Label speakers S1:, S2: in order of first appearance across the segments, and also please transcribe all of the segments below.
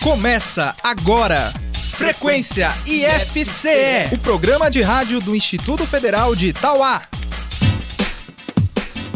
S1: Começa agora. Frequência IFCE, o programa de rádio do Instituto Federal de Itauá.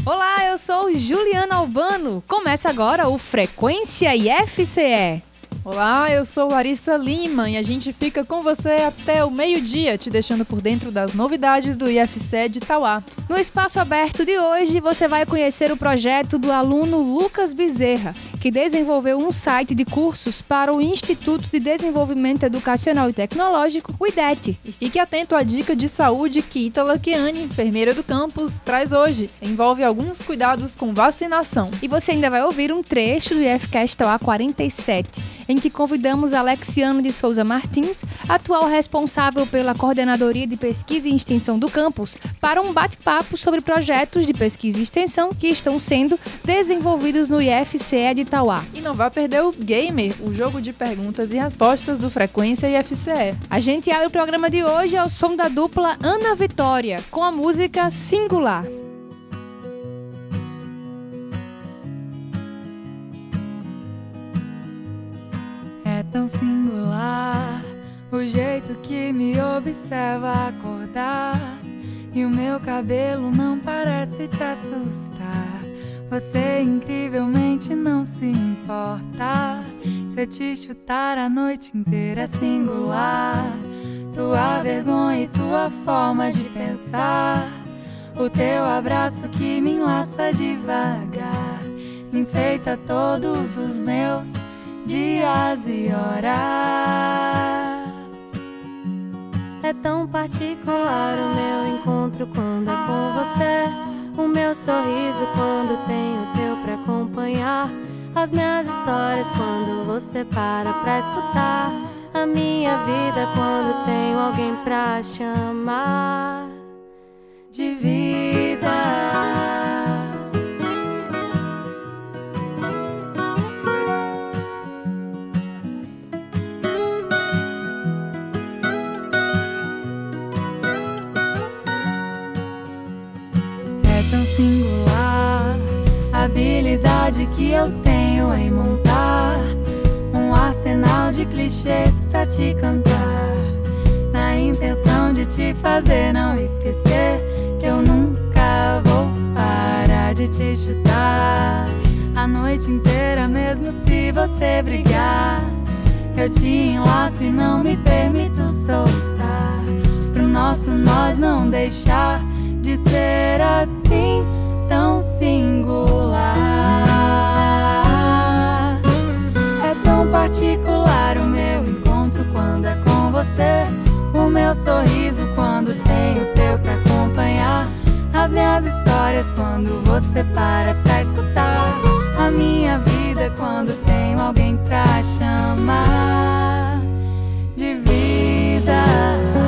S2: Olá, eu sou Juliana Albano. Começa agora o Frequência IFCE.
S3: Olá, eu sou Larissa Lima e a gente fica com você até o meio-dia, te deixando por dentro das novidades do IFC de Tauá.
S2: No espaço aberto de hoje, você vai conhecer o projeto do aluno Lucas Bezerra, que desenvolveu um site de cursos para o Instituto de Desenvolvimento Educacional e Tecnológico, o IDET.
S3: E fique atento à dica de saúde que Itala Kiane, enfermeira do campus, traz hoje. Envolve alguns cuidados com vacinação.
S2: E você ainda vai ouvir um trecho do IFCast Tauá 47 em que convidamos Alexiano de Souza Martins, atual responsável pela Coordenadoria de Pesquisa e Extensão do campus, para um bate-papo sobre projetos de pesquisa e extensão que estão sendo desenvolvidos no IFCE de Itauá.
S3: E não vá perder o Gamer, o jogo de perguntas e respostas do Frequência IFCE.
S2: A gente abre o programa de hoje ao som da dupla Ana Vitória, com a música Singular.
S4: O jeito que me observa acordar. E o meu cabelo não parece te assustar. Você incrivelmente não se importa. Se eu te chutar a noite inteira é singular. Tua vergonha e tua forma de pensar. O teu abraço que me enlaça devagar. Enfeita todos os meus dias e horas. É tão particular o meu encontro quando é com você. O meu sorriso quando tenho teu pra acompanhar. As minhas histórias quando você para pra escutar. A minha vida quando tenho alguém pra chamar de vida. Que eu tenho em montar um arsenal de clichês pra te cantar. Na intenção de te fazer não esquecer que eu nunca vou parar de te chutar. A noite inteira, mesmo se você brigar, eu te enlaço e não me permito soltar. Pro nosso nós não deixar de ser assim tão singular. Particular o meu encontro quando é com você. O meu sorriso quando tenho teu pra acompanhar. As minhas histórias quando você para pra escutar. A minha vida quando tenho alguém pra chamar de vida.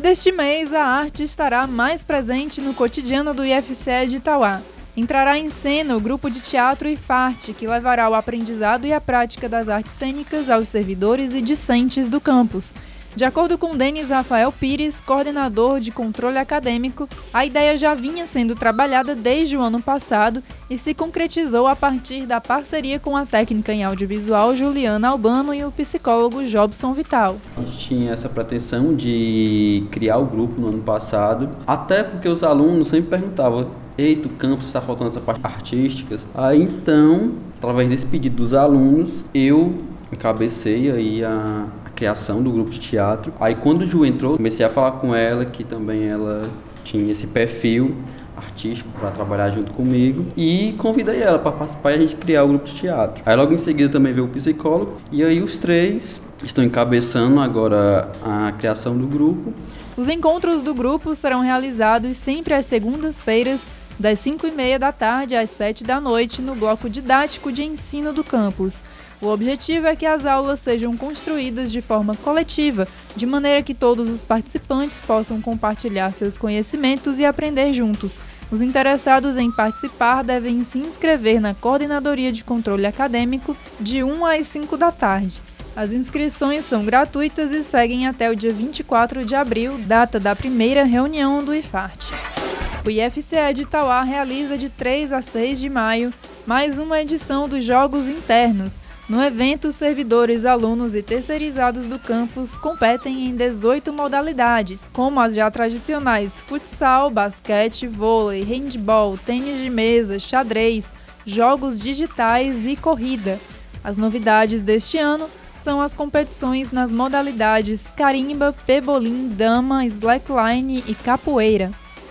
S3: Partir deste mês, a arte estará mais presente no cotidiano do IFCE de Itauá. Entrará em cena o grupo de teatro IFARTE, que levará o aprendizado e a prática das artes cênicas aos servidores e discentes do campus. De acordo com Denis Rafael Pires, coordenador de controle acadêmico, a ideia já vinha sendo trabalhada desde o ano passado e se concretizou a partir da parceria com a técnica em audiovisual Juliana Albano e o psicólogo Jobson Vital.
S5: A gente tinha essa pretensão de criar o grupo no ano passado, até porque os alunos sempre perguntavam eita, o campus está faltando essa parte artística. Aí então, através desse pedido dos alunos, eu encabecei aí a, criação do grupo de teatro. Aí quando o Ju entrou, comecei a falar com ela que também ela tinha esse perfil artístico para trabalhar junto comigo e convidei ela para participar e a gente criar o grupo de teatro. Aí logo em seguida também veio o psicólogo e aí os três estão encabeçando agora a criação do grupo.
S3: Os encontros do grupo serão realizados sempre às segundas-feiras das 5 e meia da tarde às 7 da noite, no bloco didático de ensino do campus. O objetivo é que as aulas sejam construídas de forma coletiva, de maneira que todos os participantes possam compartilhar seus conhecimentos e aprender juntos. Os interessados em participar devem se inscrever na Coordenadoria de Controle Acadêmico de 1 às 5 da tarde. As inscrições são gratuitas e seguem até o dia 24 de abril, data da primeira reunião do IFART. O IFCE de Itauá realiza de 3 a 6 de maio mais uma edição dos Jogos Internos. No evento, servidores, alunos e terceirizados do campus competem em 18 modalidades, como as já tradicionais futsal, basquete, vôlei, handball, tênis de mesa, xadrez, jogos digitais e corrida. As novidades deste ano são as competições nas modalidades carimba, pebolim, dama, slackline e capoeira.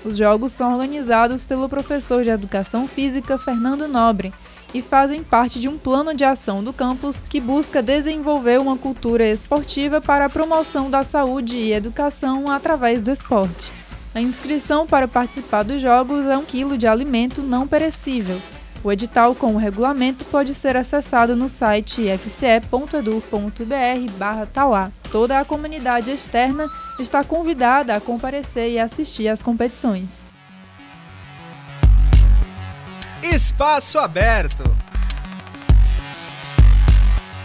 S3: Os jogos são organizados pelo professor de Educação Física Fernando Nobre e fazem parte de um plano de ação do campus que busca desenvolver uma cultura esportiva para a promoção da saúde e educação através do esporte. A inscrição para participar dos jogos é um quilo de alimento não perecível. O edital com o regulamento pode ser acessado no site fce.edu.br/tauá. Toda a comunidade externa está convidada a comparecer e assistir às competições.
S1: Espaço aberto.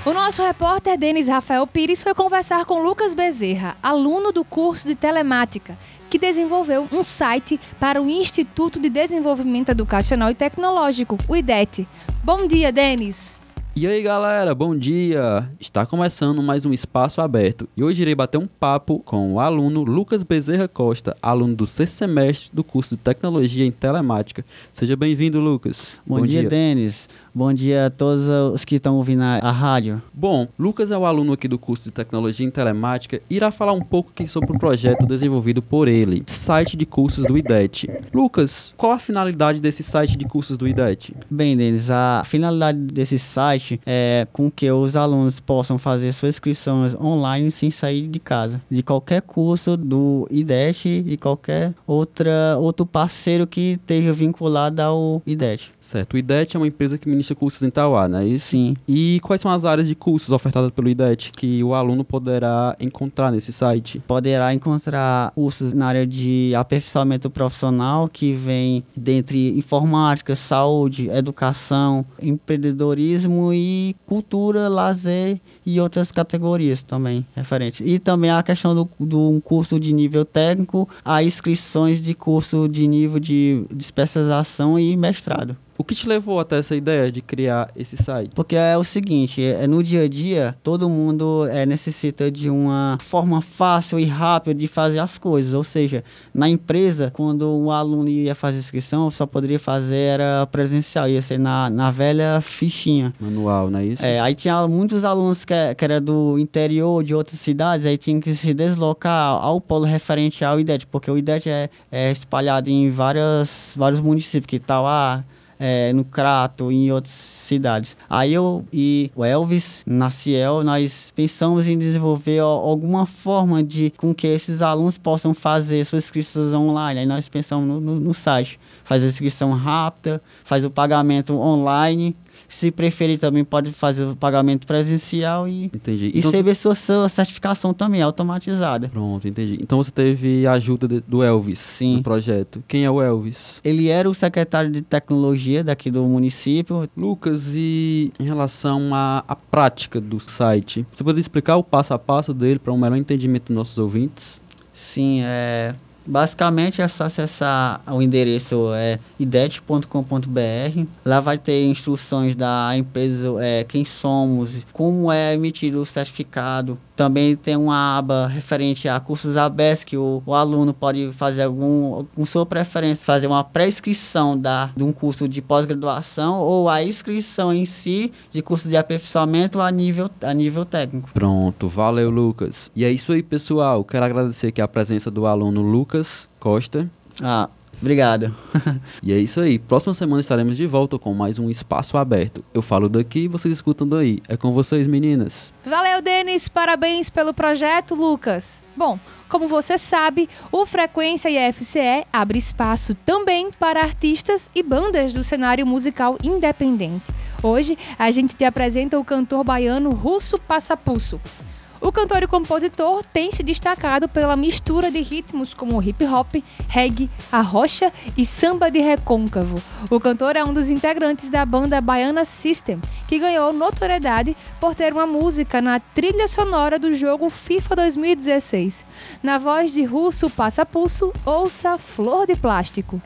S2: O nosso repórter Denis Rafael Pires foi conversar com Lucas Bezerra, aluno do curso de telemática, que desenvolveu um site para o Instituto de Desenvolvimento Educacional e Tecnológico, o IDET. Bom dia, Denis!
S5: E aí galera, bom dia! Está começando mais um espaço aberto e hoje irei bater um papo com o aluno Lucas Bezerra Costa, aluno do sexto semestre do curso de Tecnologia em Telemática. Seja bem-vindo, Lucas.
S6: Bom, bom dia, dia, Denis. Bom dia a todos os que estão ouvindo a, rádio.
S5: Bom, Lucas é o aluno aqui do curso de Tecnologia em Telemática e irá falar um pouco aqui sobre o projeto desenvolvido por ele, site de cursos do IDET. Lucas, qual a finalidade desse site de cursos do IDET?
S6: Bem, Denis, a finalidade desse site é com que os alunos possam fazer suas inscrições online sem sair de casa. De qualquer curso do IDET e qualquer outra, outro parceiro que esteja vinculado ao IDET.
S5: Certo. O IDET é uma empresa que ministra cursos em Tauá, não é isso?
S6: Sim.
S5: E quais são as áreas de cursos ofertadas pelo IDET que o aluno poderá encontrar nesse site?
S6: Poderá encontrar cursos na área de aperfeiçoamento profissional, que vem dentre informática, saúde, educação, empreendedorismo e cultura, lazer e outras categorias também referentes. E também a questão do, do um curso de nível técnico, a inscrições de curso de nível de especialização e mestrado.
S5: O que te levou até essa ideia de criar esse site?
S6: Porque é o seguinte, é, no dia a dia, todo mundo é, necessita de uma forma fácil e rápida de fazer as coisas. Ou seja, na empresa, quando o aluno ia fazer inscrição, só poderia fazer era presencial, ia ser na, na velha fichinha.
S5: Manual, não é isso?
S6: É, aí tinha muitos alunos que, que era do interior, de outras cidades, aí tinha que se deslocar ao polo referente ao IDET, porque o IDET é, é espalhado em várias, vários municípios, que tal tá é, no Crato em outras cidades. Aí eu e o Elvis, na Ciel, nós pensamos em desenvolver alguma forma de com que esses alunos possam fazer suas inscrições online. Aí nós pensamos no, no, no site, fazer a inscrição rápida, fazer o pagamento online Se preferir, também pode fazer o pagamento presencial e,
S5: Entendi.
S6: e
S5: Então,
S6: receber sua, sua certificação também automatizada.
S5: Pronto, entendi. Então você teve a ajuda de- do Elvis
S6: Sim.
S5: no projeto. Quem é o Elvis?
S6: Ele era o secretário de tecnologia daqui do município.
S5: Lucas, e em relação à, à prática do site, você poderia explicar o passo a passo dele para um melhor entendimento dos nossos ouvintes?
S6: Sim, é. Basicamente é só acessar o endereço é idet.com.br. Lá vai ter instruções da empresa, é, quem somos, como é emitido o certificado. Também tem uma aba referente a cursos abertos que o, o aluno pode fazer algum, com sua preferência, fazer uma pré-inscrição da, de um curso de pós-graduação ou a inscrição em si de curso de aperfeiçoamento a nível, a nível técnico.
S5: Pronto, valeu, Lucas. E é isso aí, pessoal. Quero agradecer aqui a presença do aluno Lucas Costa.
S6: Ah, obrigado.
S5: E é isso aí. Próxima semana estaremos de volta com mais um espaço aberto. Eu falo daqui, vocês escutam daí. É com vocês, meninas.
S7: Valeu, Denis. Parabéns pelo projeto, Lucas. Bom, como você sabe, o Frequência IFCE abre espaço também para artistas e bandas do cenário musical independente. Hoje, a gente te apresenta o cantor baiano Russo Passapulso. O cantor e compositor tem se destacado pela mistura de ritmos como hip hop, reggae, arrocha e samba de recôncavo. O cantor é um dos integrantes da banda Baiana System, que ganhou notoriedade por ter uma música na trilha sonora do jogo FIFA 2016. Na voz de Russo Passa Pulso, ouça Flor de Plástico.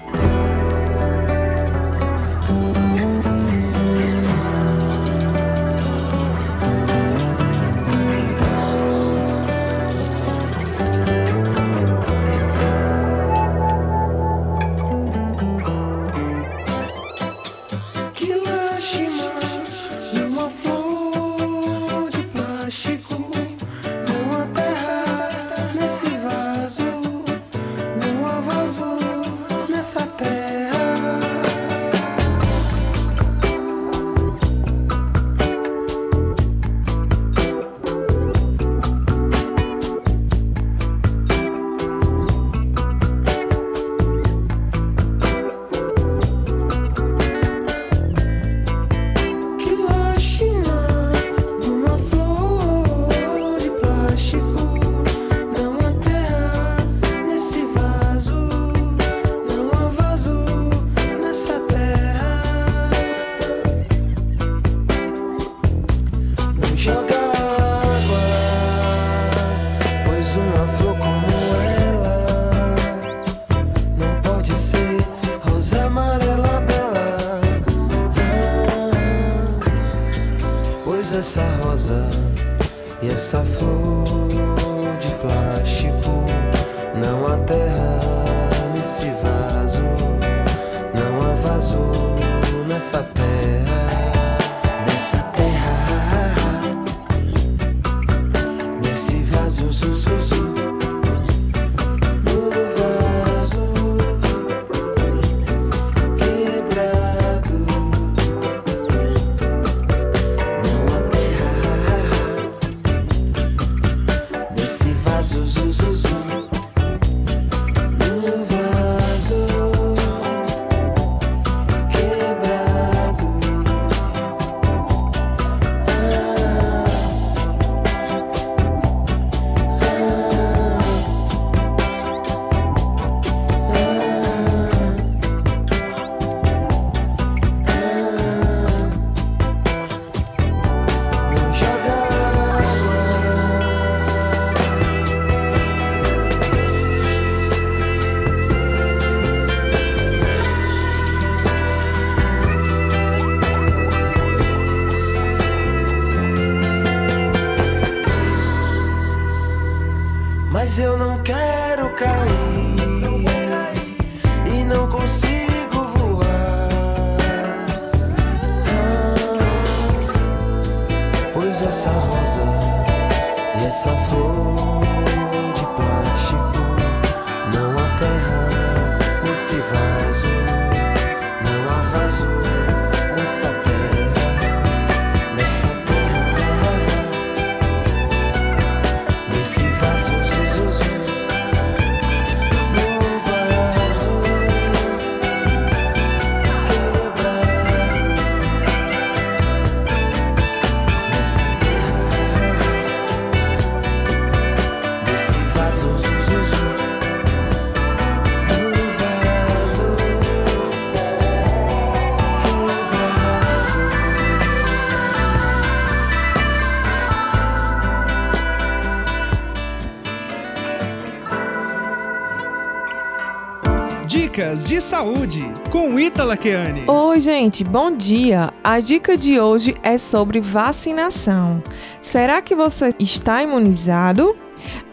S1: Saúde com Ítala Keane.
S8: Oi, gente, bom dia. A dica de hoje é sobre vacinação. Será que você está imunizado?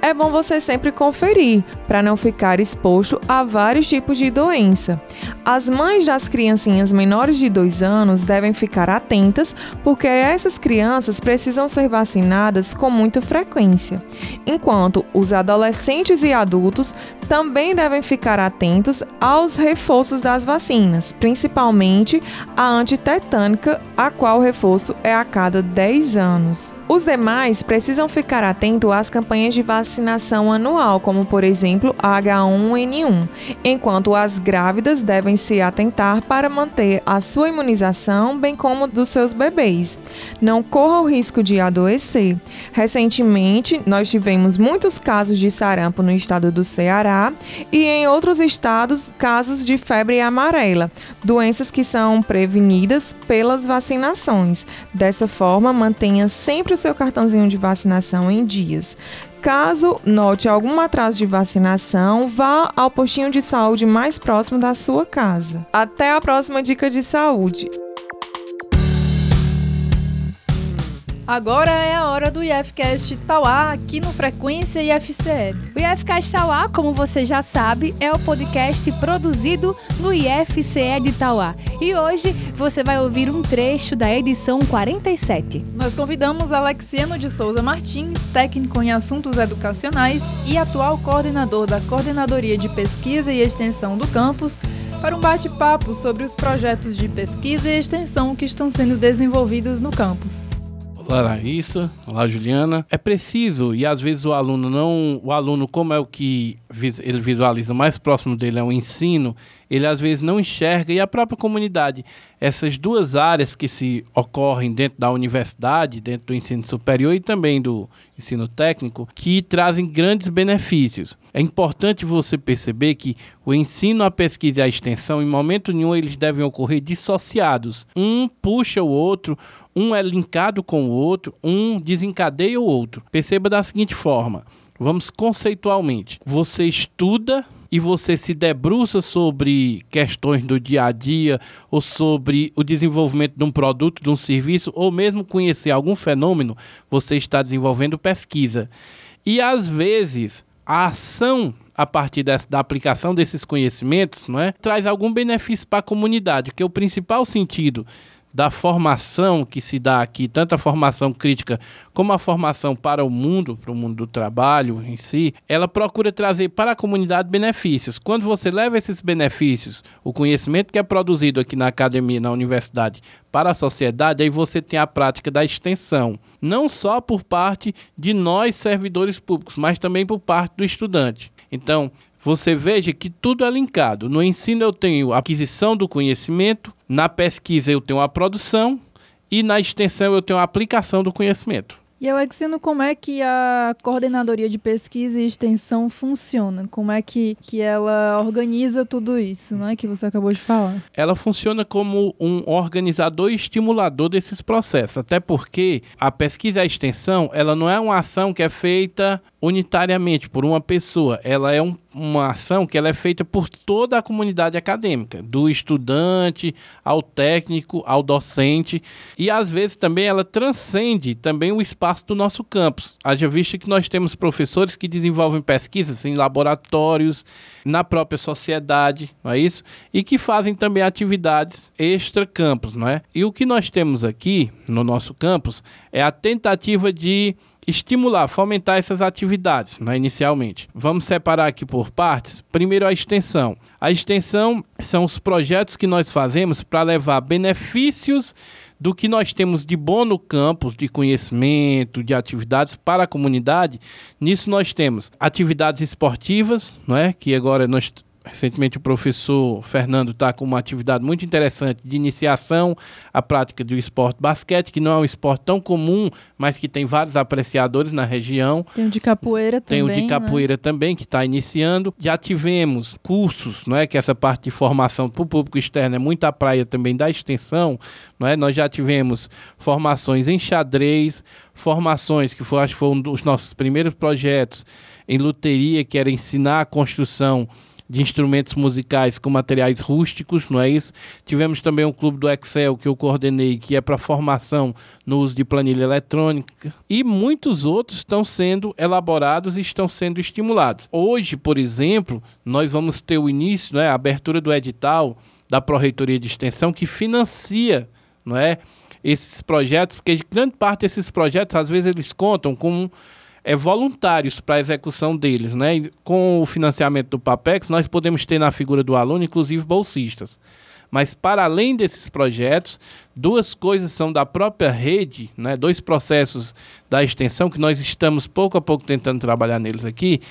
S8: É bom você sempre conferir para não ficar exposto a vários tipos de doença. As mães das criancinhas menores de 2 anos devem ficar atentas porque essas crianças precisam ser vacinadas com muita frequência, enquanto os adolescentes e adultos também devem ficar atentos aos reforços das vacinas, principalmente a antitetânica, a qual o reforço é a cada 10 anos. Os demais precisam ficar atentos às campanhas de vacinação anual, como por exemplo a H1N1, enquanto as grávidas devem se atentar para manter a sua imunização, bem como dos seus bebês. Não corra o risco de adoecer. Recentemente, nós tivemos muitos casos de sarampo no estado do Ceará e em outros estados, casos de febre amarela, doenças que são prevenidas pelas vacinações. Dessa forma, mantenha sempre o seu cartãozinho de vacinação em dias. Caso note algum atraso de vacinação, vá ao postinho de saúde mais próximo da sua casa. Até a próxima dica de saúde.
S3: Agora é a hora do IFCast Tauá aqui no Frequência IFCE.
S2: O IFCast Tauá, como você já sabe, é o podcast produzido no IFCE de Tauá. E hoje você vai ouvir um trecho da edição 47.
S3: Nós convidamos Alexiano de Souza Martins, técnico em assuntos educacionais e atual coordenador da Coordenadoria de Pesquisa e Extensão do campus, para um bate-papo sobre os projetos de pesquisa e extensão que estão sendo desenvolvidos no campus.
S9: Olá, Larissa. Olá, Juliana. É preciso, e às vezes o aluno não. O aluno, como é o que ele visualiza mais próximo dele é o ensino, ele às vezes não enxerga, e a própria comunidade, essas duas áreas que se ocorrem dentro da universidade, dentro do ensino superior e também do ensino técnico, que trazem grandes benefícios. É importante você perceber que o ensino, a pesquisa e a extensão, em momento nenhum, eles devem ocorrer dissociados. Um puxa o outro, um é linkado com o outro, um desencadeia o outro. Perceba da seguinte forma: vamos conceitualmente. Você estuda e você se debruça sobre questões do dia a dia ou sobre o desenvolvimento de um produto, de um serviço, ou mesmo conhecer algum fenômeno, você está desenvolvendo pesquisa. E às vezes a ação a partir dessa, da aplicação desses conhecimentos, não é, traz algum benefício para a comunidade, que é o principal sentido da formação que se dá aqui, tanto a formação crítica como a formação para o mundo, para o mundo do trabalho em si, ela procura trazer para a comunidade benefícios. Quando você leva esses benefícios, o conhecimento que é produzido aqui na academia, na universidade, para a sociedade, aí você tem a prática da extensão, não só por parte de nós servidores públicos, mas também por parte do estudante. Então, você veja que tudo é linkado. No ensino eu tenho a aquisição do conhecimento, na pesquisa eu tenho a produção e na extensão eu tenho a aplicação do conhecimento.
S3: E Alexiano, como é que a coordenadoria de pesquisa e extensão funciona? Como é que, que ela organiza tudo isso, não é que você acabou de falar?
S9: Ela funciona como um organizador e estimulador desses processos, até porque a pesquisa e a extensão, ela não é uma ação que é feita unitariamente por uma pessoa, ela é um, uma ação que ela é feita por toda a comunidade acadêmica, do estudante ao técnico, ao docente, e às vezes também ela transcende também o espaço do nosso campus. Haja vista que nós temos professores que desenvolvem pesquisas em laboratórios, na própria sociedade, não é isso? E que fazem também atividades extra-campus, não é? E o que nós temos aqui no nosso campus é a tentativa de estimular, fomentar essas atividades, né, inicialmente. Vamos separar aqui por partes. Primeiro, a extensão. A extensão são os projetos que nós fazemos para levar benefícios do que nós temos de bom no campus, de conhecimento, de atividades para a comunidade. Nisso nós temos atividades esportivas, não é? Que agora nós recentemente o professor Fernando está com uma atividade muito interessante de iniciação à prática do esporte basquete, que não é um esporte tão comum, mas que tem vários apreciadores na região.
S3: Tem o de capoeira
S9: Tem
S3: também.
S9: o de
S3: né?
S9: capoeira também, que está iniciando. Já tivemos cursos, não é? Que essa parte de formação para o público externo é muito a praia também da extensão, não é? Nós já tivemos formações em xadrez, formações que foi, acho que foi um dos nossos primeiros projetos em luteria, que era ensinar a construção de instrumentos musicais com materiais rústicos, não é isso? Tivemos também um clube do Excel que eu coordenei, que é para formação no uso de planilha eletrônica. E muitos outros estão sendo elaborados e estão sendo estimulados. Hoje, por exemplo, nós vamos ter o início, né, a abertura do edital da Pró-Reitoria de Extensão que financia, não é? esses projetos, porque grande parte desses projetos, às vezes, eles contam com é, voluntários para a execução deles. Né? E com o financiamento do PAPEX, nós podemos ter na figura do aluno, inclusive, bolsistas. Mas, para além desses projetos, duas coisas são da própria rede, né? dois processos da extensão que nós estamos pouco a pouco tentando trabalhar neles aqui,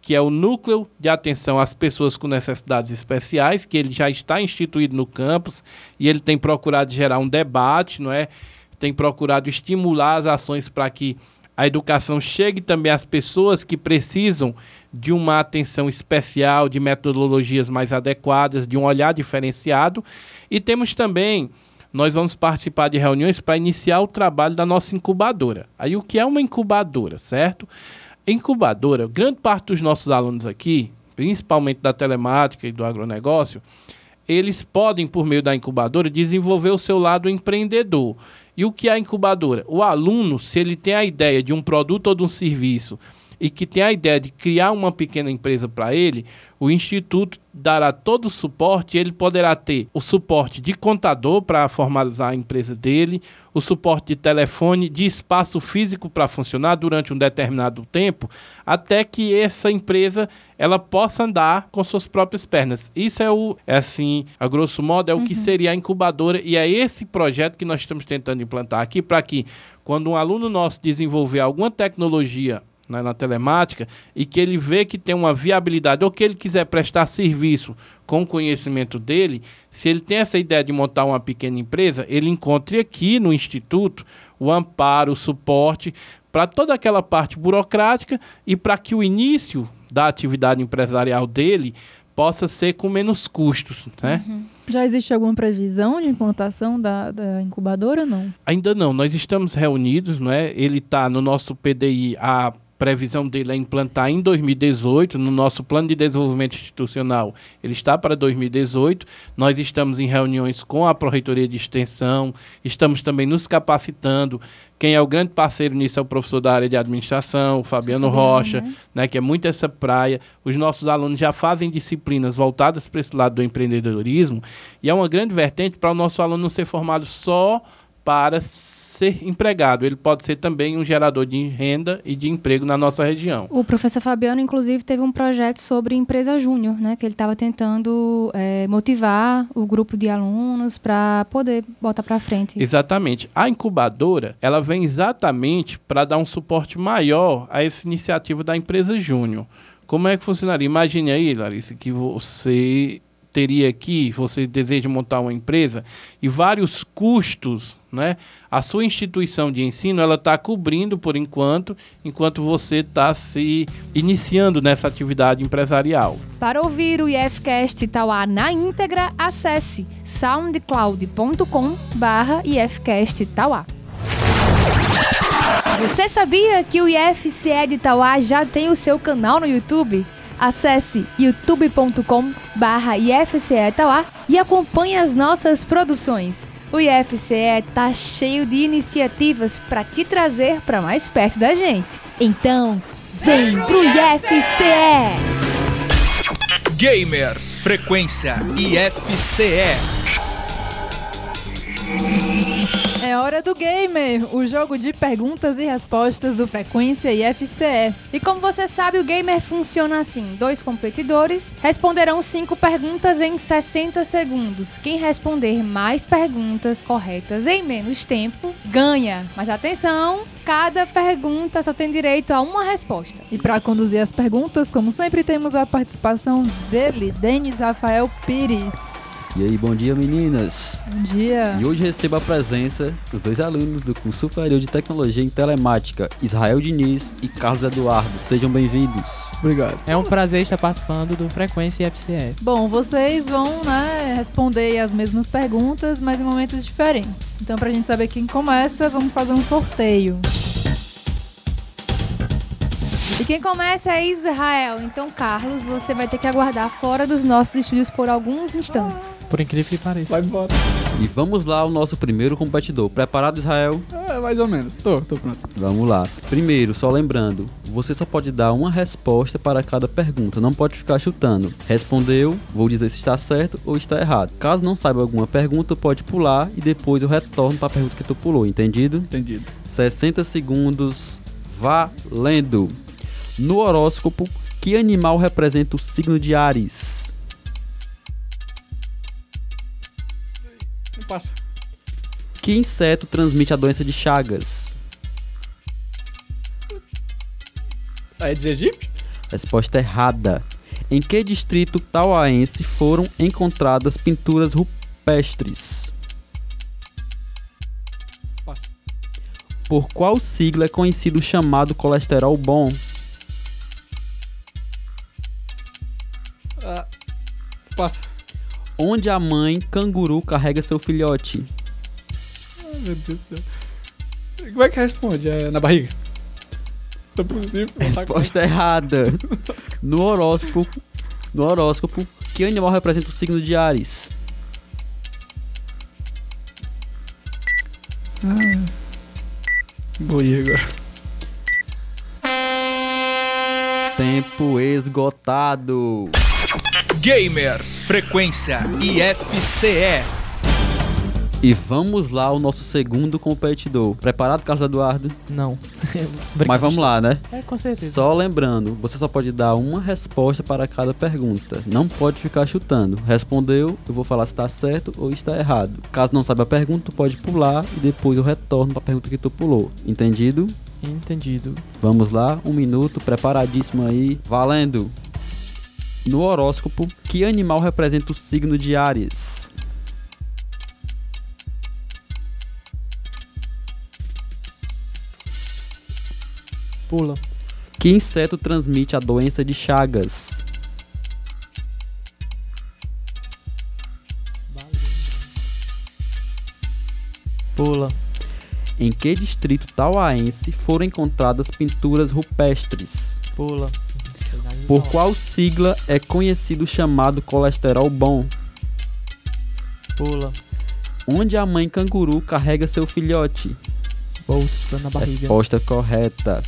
S9: que é o núcleo de atenção às pessoas com necessidades especiais, que ele já está instituído no campus e ele tem procurado gerar um debate, não é? Tem procurado estimular as ações para que a educação chegue também às pessoas que precisam de uma atenção especial, de metodologias mais adequadas, de um olhar diferenciado. E temos também, nós vamos participar de reuniões para iniciar o trabalho da nossa incubadora. Aí o que é uma incubadora, certo? Incubadora, grande parte dos nossos alunos aqui, principalmente da telemática e do agronegócio, eles podem, por meio da incubadora, desenvolver o seu lado empreendedor. E o que é a incubadora? O aluno, se ele tem a ideia de um produto ou de um serviço e que tem a ideia de criar uma pequena empresa para ele, o Instituto dará todo o suporte. Ele poderá ter o suporte de contador para formalizar a empresa dele, o suporte de telefone, de espaço físico para funcionar durante um determinado tempo, até que essa empresa ela possa andar com suas próprias pernas. Isso é o, é assim, a grosso modo, é o que seria a incubadora e é esse projeto que nós estamos tentando implantar aqui para que quando um aluno nosso desenvolver alguma tecnologia né, na telemática e que ele vê que tem uma viabilidade ou que ele quiser prestar serviço com o conhecimento dele, se ele tem essa ideia de montar uma pequena empresa, ele encontre aqui no Instituto o amparo, o suporte para toda aquela parte burocrática e para que o início da atividade empresarial dele possa ser com menos custos, né?
S3: Já existe alguma previsão de implantação da, da incubadora ou não?
S9: Ainda não, nós estamos reunidos, não é? Ele está no nosso PDI, a previsão dele é implantar em 2018, no nosso plano de desenvolvimento institucional, ele está para 2018. Nós estamos em reuniões com a Pró-Reitoria de Extensão, estamos também nos capacitando. Quem é o grande parceiro nisso é o professor da área de administração, o Fabiano Rocha, né, que é muito essa praia. Os nossos alunos já fazem disciplinas voltadas para esse lado do empreendedorismo e é uma grande vertente para o nosso aluno não ser formado só para ser empregado. Ele pode ser também um gerador de renda e de emprego na nossa região.
S2: O professor Fabiano, inclusive, teve um projeto sobre empresa júnior, né? Que ele estava tentando eh, motivar o grupo de alunos para poder botar para frente.
S9: Exatamente. A incubadora, ela vem exatamente para dar um suporte maior a essa iniciativa da empresa júnior. Como é que funcionaria? Imagine aí, Larissa, que você teria aqui, você deseja montar uma empresa e vários custos, né? A sua instituição de ensino ela está cobrindo por enquanto, enquanto você está se iniciando nessa atividade empresarial.
S2: Para ouvir o IFCast Tauá na íntegra, acesse soundcloud.com barra IFCast Tauá. Você sabia que o IFCE de Tauá já tem o seu canal no YouTube? Acesse youtube.com barra IFCE e acompanhe as nossas produções. O IFCE tá cheio de iniciativas para te trazer para mais perto da gente. Então, vem pro IFCE!
S1: Gamer Frequência IFCE.
S3: Hora do Gamer, o jogo de perguntas e respostas do Frequência e FCE.
S2: E como você sabe, o gamer funciona assim: dois competidores responderão cinco perguntas em 60 segundos. Quem responder mais perguntas corretas em menos tempo ganha. Mas atenção, cada pergunta só tem direito a uma resposta.
S3: E para conduzir as perguntas, como sempre, temos a participação dele, Denis Rafael Pires.
S5: E aí, bom dia meninas!
S3: Bom dia.
S5: E hoje recebo a presença dos dois alunos do curso superior de tecnologia em telemática, Israel Diniz e Carlos Eduardo. Sejam bem-vindos.
S10: Obrigado. É um prazer estar participando do Frequência FCE.
S3: Bom, vocês vão né, responder as mesmas perguntas, mas em momentos diferentes. Então, pra gente saber quem começa, vamos fazer um sorteio.
S2: E quem começa é Israel. Então, Carlos, você vai ter que aguardar fora dos nossos estúdios por alguns instantes.
S10: Por incrível que pareça.
S11: Vai embora.
S5: E vamos lá ao nosso primeiro competidor. Preparado, Israel?
S11: É, mais ou menos. Tô, tô pronto.
S5: Vamos lá. Primeiro, só lembrando, você só pode dar uma resposta para cada pergunta, não pode ficar chutando. Respondeu, vou dizer se está certo ou está errado. Caso não saiba alguma pergunta, pode pular e depois eu retorno para a pergunta que tu pulou, entendido?
S11: Entendido.
S5: 60 segundos valendo. No horóscopo, que animal representa o signo de Ares?
S11: Não passa.
S5: Que inseto transmite a doença de Chagas?
S11: É dizer egípcio?
S5: Resposta errada. Em que distrito tauaense foram encontradas pinturas rupestres?
S11: Passa.
S5: Por qual sigla é conhecido o chamado colesterol bom?
S11: Ah, passa.
S5: Onde a mãe canguru carrega seu filhote?
S11: Ai, meu Deus do céu. Como é que responde? É na barriga? Não é possível. tá
S5: Resposta errada. No horóscopo, no horóscopo, que animal representa o signo de Ares?
S11: Boi agora.
S5: Tempo esgotado.
S1: Gamer Frequência IFCE.
S5: E vamos lá ao nosso segundo competidor. Preparado, Carlos Eduardo?
S10: Não.
S5: Mas vamos lá, né?
S10: É, com certeza.
S5: Só lembrando, você só pode dar uma resposta para cada pergunta. Não pode ficar chutando. Respondeu, eu vou falar se está certo ou está errado. Caso não saiba a pergunta, tu pode pular e depois eu retorno para a pergunta que tu pulou. Entendido?
S10: Entendido.
S5: Vamos lá, um minuto, preparadíssimo aí. Valendo! No horóscopo, que animal representa o signo de Áries?
S10: Pula.
S5: Que inseto transmite a doença de Chagas?
S10: Pula.
S5: Em que distrito tauaense foram encontradas pinturas rupestres?
S10: Pula.
S5: Por qual sigla é conhecido chamado colesterol bom?
S10: Pula.
S5: Onde a mãe canguru carrega seu filhote?
S10: Bolsa na barriga.
S5: Resposta correta.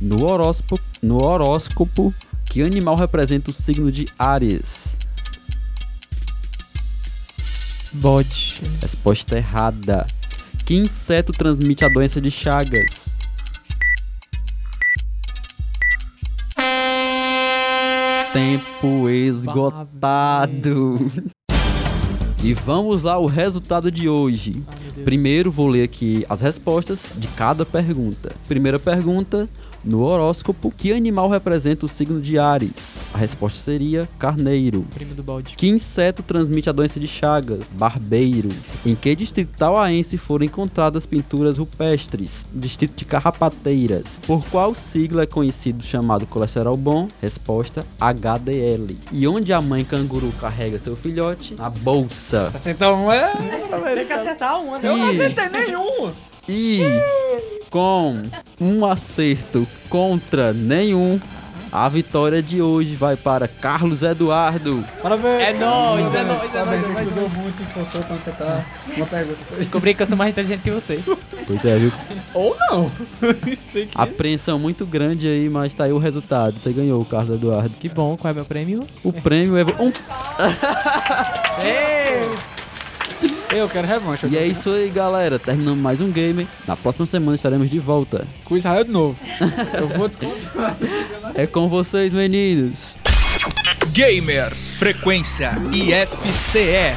S5: No horóscopo, no horóscopo, que animal representa o signo de Áries?
S10: Bode.
S5: Resposta errada. Que inseto transmite a doença de Chagas? Tempo esgotado. E vamos lá o resultado de hoje.
S10: Ai.
S5: Primeiro vou ler aqui as respostas de cada pergunta. Primeira pergunta: no horóscopo, que animal representa o signo de Ares? A resposta seria carneiro.
S10: Primo do bode.
S5: Que inseto transmite a doença de Chagas? Barbeiro. Em que distrito tauaense foram encontradas pinturas rupestres? Distrito de Carrapateiras. Por qual sigla é conhecido chamado colesterol bom? Resposta HDL. E onde a mãe canguru carrega seu filhote? Na bolsa.
S11: Acertar um é.
S8: Tem que acertar uma.
S11: Eu não acertei nenhum.
S5: E com um acerto contra nenhum, a vitória de hoje vai para Carlos Eduardo.
S11: Parabéns.
S10: É nóis, é nóis, é nóis, é
S11: você
S10: é
S11: muito, uma pergunta.
S10: Descobri que eu sou mais inteligente que você.
S5: Pois é, viu?
S11: Ou não.
S5: Apreensão muito grande aí, mas tá aí o resultado. Você ganhou, Carlos Eduardo.
S10: Que bom, qual é meu prêmio?
S5: O prêmio é. Um...
S11: Eu quero revanche.
S5: E é isso aí, galera. Terminamos mais um game. Na próxima semana estaremos de volta.
S11: Com Israel de novo. Eu vou descontar.
S5: É com vocês, meninos.
S1: Gamer Frequência IFCE.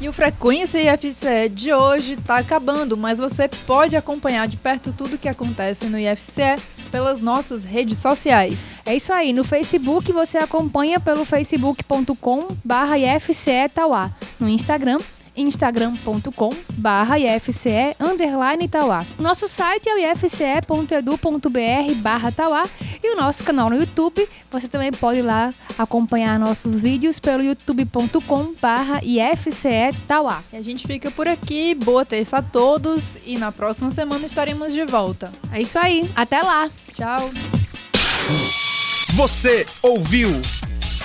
S3: E o Frequência IFCE de hoje está acabando, mas você pode acompanhar de perto tudo que acontece no IFCE pelas nossas redes sociais.
S2: É isso aí, no Facebook você acompanha pelo facebook.com barra IFCE Tauá. No Instagram, instagram.com barra IFCE underline Tauá. O nosso site é o ifce.edu.br barra Tauá e o nosso canal no YouTube, você também pode ir lá acompanhar nossos vídeos pelo youtube.com barra IFCE Tauá.
S3: E a gente fica por aqui, boa terça a todos e na próxima semana estaremos de volta.
S2: É isso aí, até lá!
S3: Tchau!
S1: Você ouviu